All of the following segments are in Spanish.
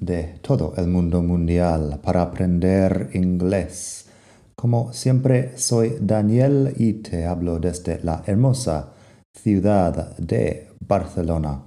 de todo el mundo mundial para aprender inglés. Como siempre, soy Daniel y te hablo desde la hermosa ciudad de Barcelona.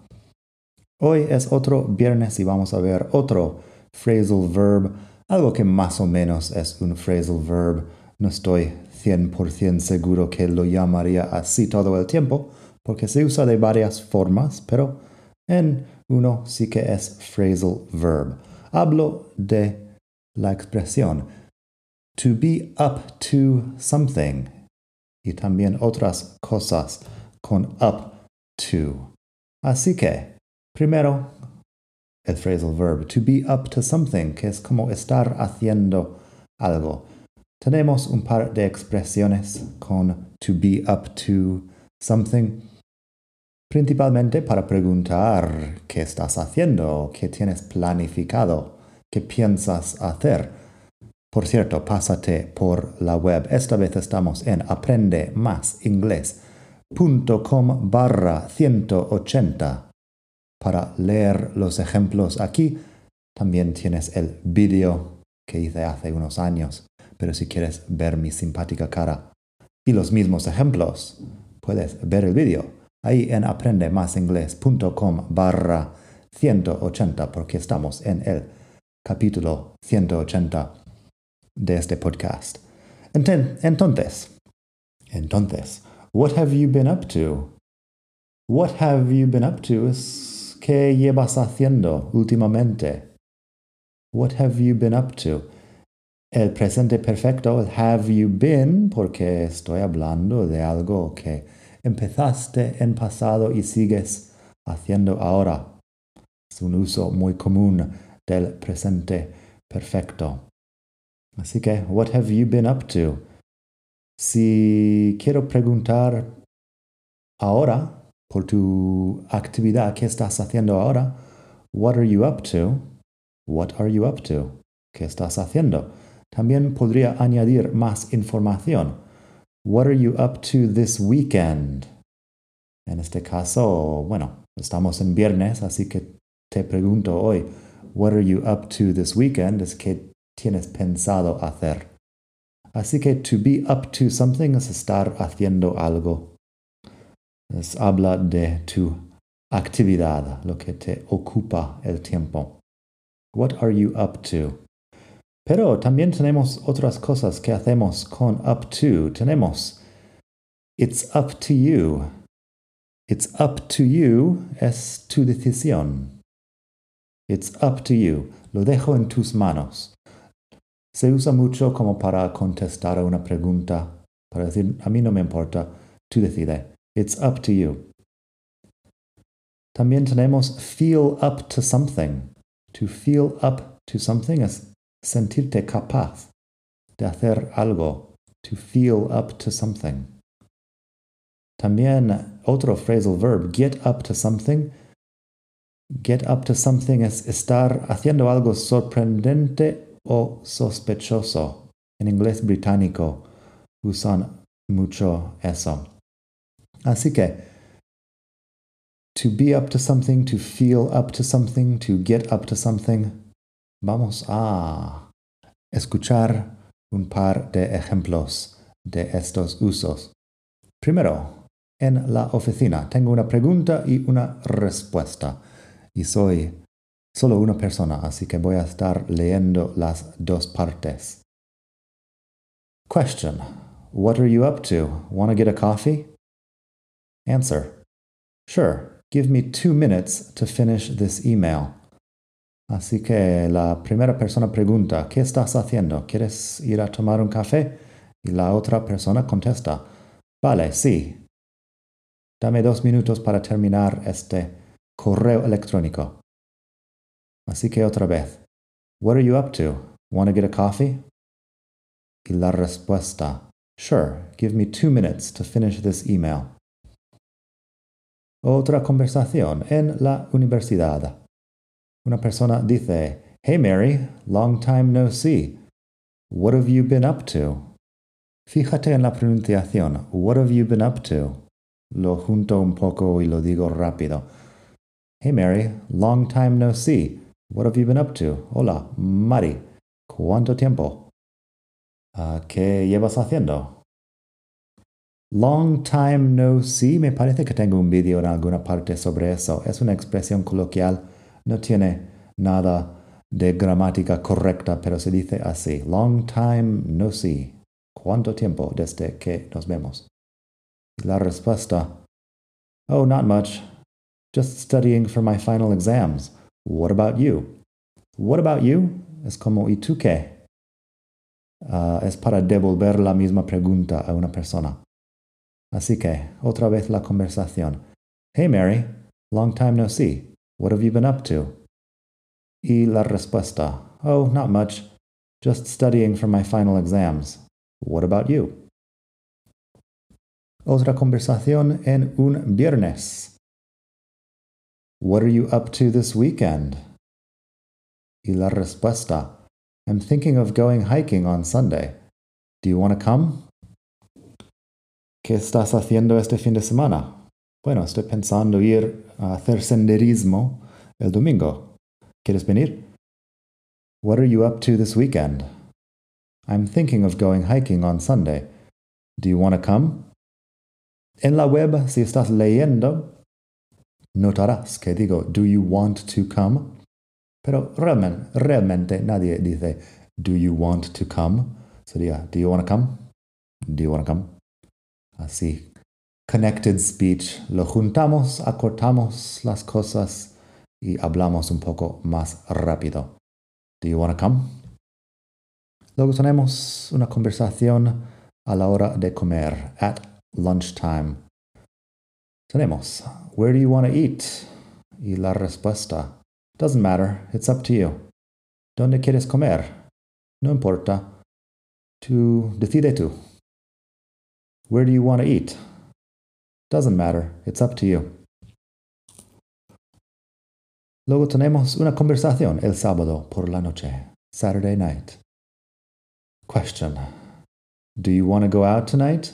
Hoy es otro viernes y vamos a ver otro phrasal verb, algo que más o menos es un phrasal verb. No estoy 100% seguro que lo llamaría así todo el tiempo, porque se usa de varias formas, pero en uno sí que es phrasal verb. Hablo de la expresión to be up to something y también otras cosas con up to. Así que, primero, el phrasal verb to be up to something, que es como estar haciendo algo. Tenemos un par de expresiones con to be up to something, principalmente para preguntar qué estás haciendo, qué tienes planificado, qué piensas hacer. Por cierto, pásate por la web. Esta vez estamos en aprendemásinglés.com barra 180 para leer los ejemplos aquí. También tienes el vídeo que hice hace unos años pero si quieres ver mi simpática cara y los mismos ejemplos, puedes ver el vídeo ahí en aprendemasingles.com barra 180 porque estamos en el capítulo 180 de este podcast. Entonces, entonces, what have you been up to? What have you been up to es qué llevas haciendo últimamente. What have you been up to? el presente perfecto, have you been, porque estoy hablando de algo que empezaste en pasado y sigues haciendo ahora. Es un uso muy común del presente perfecto. Así que, what have you been up to? Si quiero preguntar ahora por tu actividad, ¿qué estás haciendo ahora? What are you up to? What are you up to? ¿Qué estás haciendo? También podría añadir más información. What are you up to this weekend? En este caso, bueno, estamos en viernes, así que te pregunto hoy, what are you up to this weekend? Es que tienes pensado hacer. Así que to be up to something es estar haciendo algo. Es habla de tu actividad, lo que te ocupa el tiempo. What are you up to? Pero también tenemos otras cosas que hacemos con up to. Tenemos it's up to you. It's up to you es tu decisión. It's up to you. Lo dejo en tus manos. Se usa mucho como para contestar a una pregunta, para decir, a mí no me importa, tú decide. It's up to you. También tenemos feel up to something. To feel up to something es sentirte capaz de hacer algo, to feel up to something. También otro phrasal verb, get up to something. Get up to something es estar haciendo algo sorprendente o sospechoso. En inglés británico usan mucho eso. Así que, to be up to something, to feel up to something, to get up to something, Vamos a escuchar un par de ejemplos de estos usos. Primero, en la oficina tengo una pregunta y una respuesta. Y soy solo una persona, así que voy a estar leyendo las dos partes. Question. What are you up to? Want to get a coffee? Answer. Sure. Give me two minutes to finish this email. Así que la primera persona pregunta, ¿qué estás haciendo? ¿Quieres ir a tomar un café? Y la otra persona contesta, vale, sí. Dame dos minutos para terminar este correo electrónico. Así que otra vez, what are you up to? Want to get a coffee? Y la respuesta, Sure, give me two minutes to finish this email. Otra conversación en la universidad. Una persona dice, Hey Mary, long time no see. What have you been up to? Fíjate en la pronunciación. What have you been up to? Lo junto un poco y lo digo rápido. Hey Mary, long time no see. What have you been up to? Hola, Mari. ¿Cuánto tiempo? Uh, ¿Qué llevas haciendo? Long time no see. Me parece que tengo un vídeo en alguna parte sobre eso. Es una expresión coloquial. No tiene nada de gramática correcta, pero se dice así. Long time no see. ¿Cuánto tiempo desde que nos vemos? La respuesta. Oh, not much. Just studying for my final exams. What about you? What about you? Es como ¿y tú qué? Uh, es para devolver la misma pregunta a una persona. Así que, otra vez la conversación. Hey Mary, long time no see. What have you been up to? Y la respuesta. Oh, not much. Just studying for my final exams. What about you? Otra conversación en un viernes. What are you up to this weekend? Y la respuesta. I'm thinking of going hiking on Sunday. Do you want to come? ¿Qué estás haciendo este fin de semana? Bueno, estoy pensando ir a hacer senderismo el domingo. ¿Quieres venir? What are you up to this weekend? I'm thinking of going hiking on Sunday. Do you want to come? En la web, si estás leyendo, notarás que digo, do you want to come? Pero realmente, realmente nadie dice, do you want to come? Sería, do you want to come? Do you want to come? Así, connected speech, lo juntamos, acortamos las cosas y hablamos un poco más rápido. Do you want to come? Luego tenemos una conversación a la hora de comer, at lunchtime. Tenemos, where do you want to eat? Y la respuesta, doesn't matter, it's up to you. ¿Dónde quieres comer? No importa. Tú, decide tú. Where do you want to eat? Doesn't matter, it's up to you. Luego tenemos una conversación el sábado por la noche, Saturday night. Question. Do you want to go out tonight?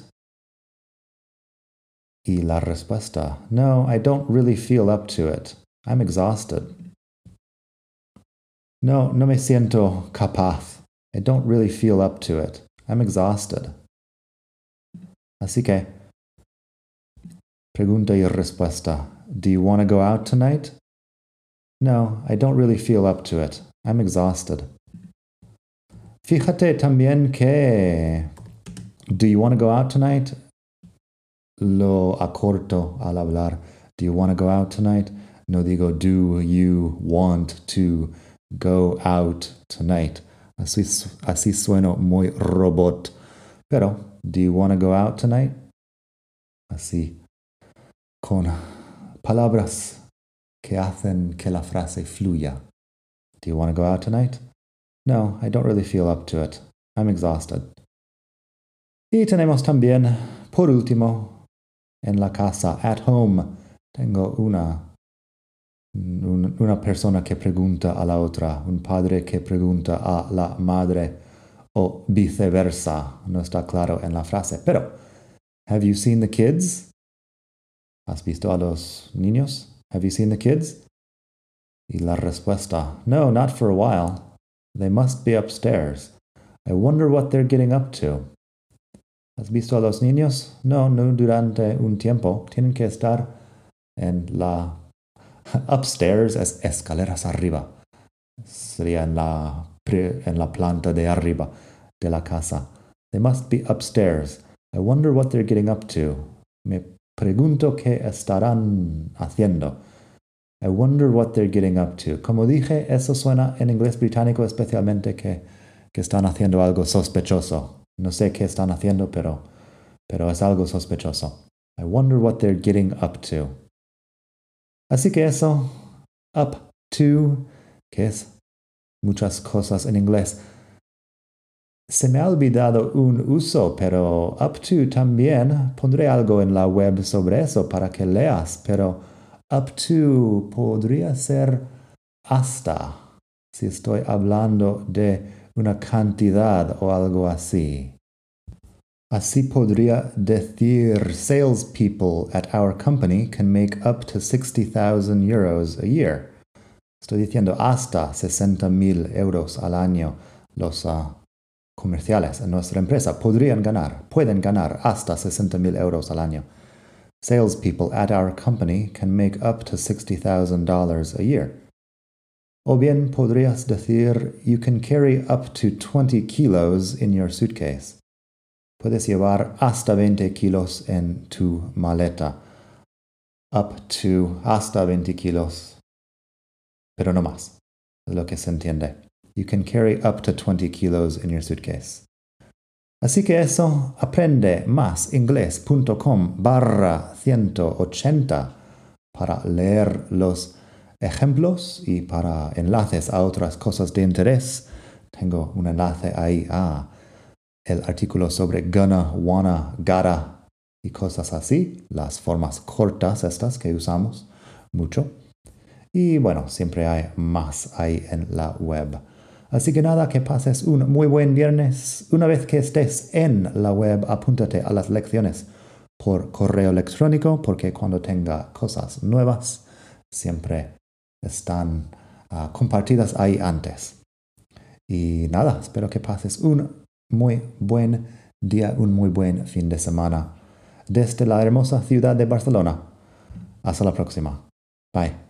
Y la respuesta. No, I don't really feel up to it. I'm exhausted. No, no me siento capaz. I don't really feel up to it. I'm exhausted. Así que, pregunta y respuesta. Do you want to go out tonight? No, I don't really feel up to it. I'm exhausted. Fíjate también que Do you want to go out tonight? Lo acorto al hablar. Do you want to go out tonight? No digo do you want to go out tonight. Así, así sueno muy robot. Pero Do you want to go out tonight? Así, con palabras que hacen que la frase fluya. Do you want to go out tonight? No, I don't really feel up to it. I'm exhausted. Y tenemos también, por último, en la casa, at home, tengo una, una persona que pregunta a la otra, un padre que pregunta a la madre o viceversa. No está claro en la frase. Pero, have you seen the kids? ¿Has visto a los niños? Have you seen the kids? Y la respuesta, no, not for a while. They must be upstairs. I wonder what they're getting up to. ¿Has visto a los niños? No, no durante un tiempo. Tienen que estar en la upstairs, es escaleras arriba. Sería en la, en la planta de arriba de la casa. They must be upstairs. I wonder what they're getting up to. Pregunto qué estarán haciendo. I wonder what they're getting up to. Como dije, eso suena en inglés británico especialmente que, que están haciendo algo sospechoso. No sé qué están haciendo, pero, pero es algo sospechoso. I wonder what they're getting up to. Así que eso, up to, que es muchas cosas en inglés. Se me ha olvidado un uso, pero up to también pondré algo en la web sobre eso para que leas, pero up to podría ser hasta si estoy hablando de una cantidad o algo así. Así podría decir salespeople at our company can make up to 60,000 euros a year. Estoy diciendo hasta 60 mil euros al año uh, comerciales en nuestra empresa podrían ganar, pueden ganar hasta 60 mil euros al año. Salespeople at our company can make up to $60,000 a year. O bien podrías decir, you can carry up to 20 kilos in your suitcase. Puedes llevar hasta 20 kilos en tu maleta. Up to hasta 20 kilos. Pero no más. Lo que se entiende. You can carry up to 20 kilos in your suitcase. Así que eso, aprende más inglés.com barra 180 para leer los ejemplos y para enlaces a otras cosas de interés. Tengo un enlace ahí a el artículo sobre gonna, wanna, gotta y cosas así, las formas cortas estas que usamos mucho. Y bueno, siempre hay más ahí en la web. Así que nada, que pases un muy buen viernes. Una vez que estés en la web, apúntate a las lecciones por correo electrónico, porque cuando tenga cosas nuevas, siempre están uh, compartidas ahí antes. Y nada, espero que pases un muy buen día, un muy buen fin de semana desde la hermosa ciudad de Barcelona. Hasta la próxima. Bye.